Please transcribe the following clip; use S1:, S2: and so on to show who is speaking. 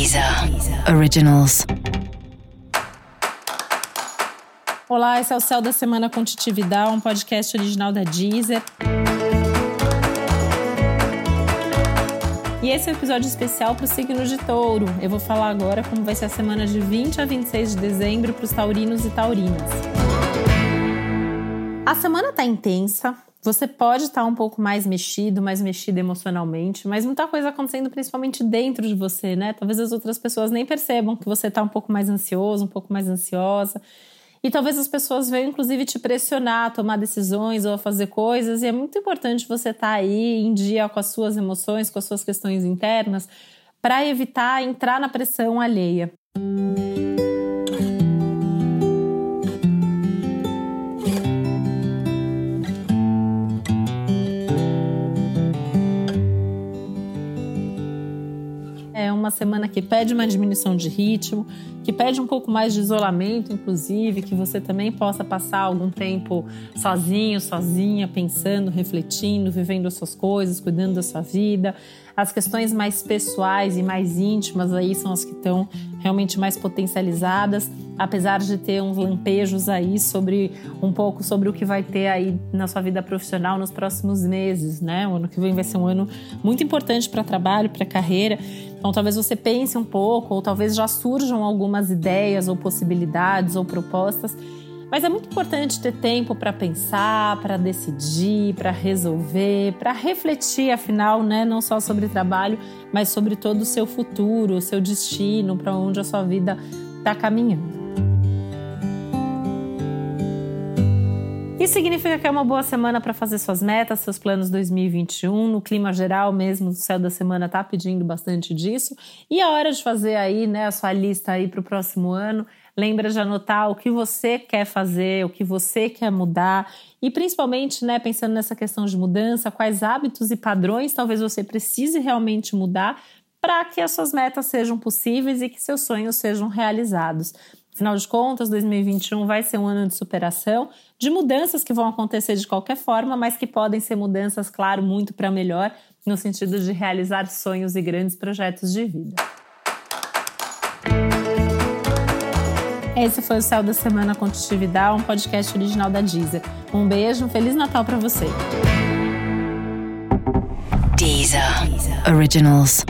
S1: Deezer Originals.
S2: Olá, esse é o Céu da Semana com Titividade, um podcast original da Deezer. E esse é um episódio especial para o signo de touro. Eu vou falar agora como vai ser a semana de 20 a 26 de dezembro para os taurinos e taurinas. A semana tá intensa, você pode estar um pouco mais mexido, mais mexido emocionalmente, mas muita coisa acontecendo principalmente dentro de você, né? Talvez as outras pessoas nem percebam que você está um pouco mais ansioso, um pouco mais ansiosa. E talvez as pessoas venham, inclusive, te pressionar a tomar decisões ou a fazer coisas. E é muito importante você estar tá aí em dia com as suas emoções, com as suas questões internas, para evitar entrar na pressão alheia. Uma semana que pede uma diminuição de ritmo, que pede um pouco mais de isolamento, inclusive, que você também possa passar algum tempo sozinho, sozinha, pensando, refletindo, vivendo as suas coisas, cuidando da sua vida. As questões mais pessoais e mais íntimas aí são as que estão realmente mais potencializadas, apesar de ter uns lampejos aí sobre um pouco sobre o que vai ter aí na sua vida profissional nos próximos meses, né? O ano que vem vai ser um ano muito importante para trabalho, para carreira. Então, talvez você pense um pouco, ou talvez já surjam algumas ideias, ou possibilidades, ou propostas. Mas é muito importante ter tempo para pensar, para decidir, para resolver, para refletir, afinal, né, não só sobre trabalho, mas sobre todo o seu futuro, o seu destino, para onde a sua vida está caminhando. Isso significa que é uma boa semana para fazer suas metas, seus planos 2021. No clima geral mesmo, o céu da semana está pedindo bastante disso. E a hora de fazer aí, né, a sua lista aí para o próximo ano. Lembra de anotar o que você quer fazer, o que você quer mudar e principalmente, né, pensando nessa questão de mudança, quais hábitos e padrões talvez você precise realmente mudar para que as suas metas sejam possíveis e que seus sonhos sejam realizados. Afinal de contas, 2021 vai ser um ano de superação, de mudanças que vão acontecer de qualquer forma, mas que podem ser mudanças, claro, muito para melhor, no sentido de realizar sonhos e grandes projetos de vida. Esse foi o Céu da Semana com um podcast original da Deezer. Um beijo, um Feliz Natal para você.
S1: Deezer. Originals.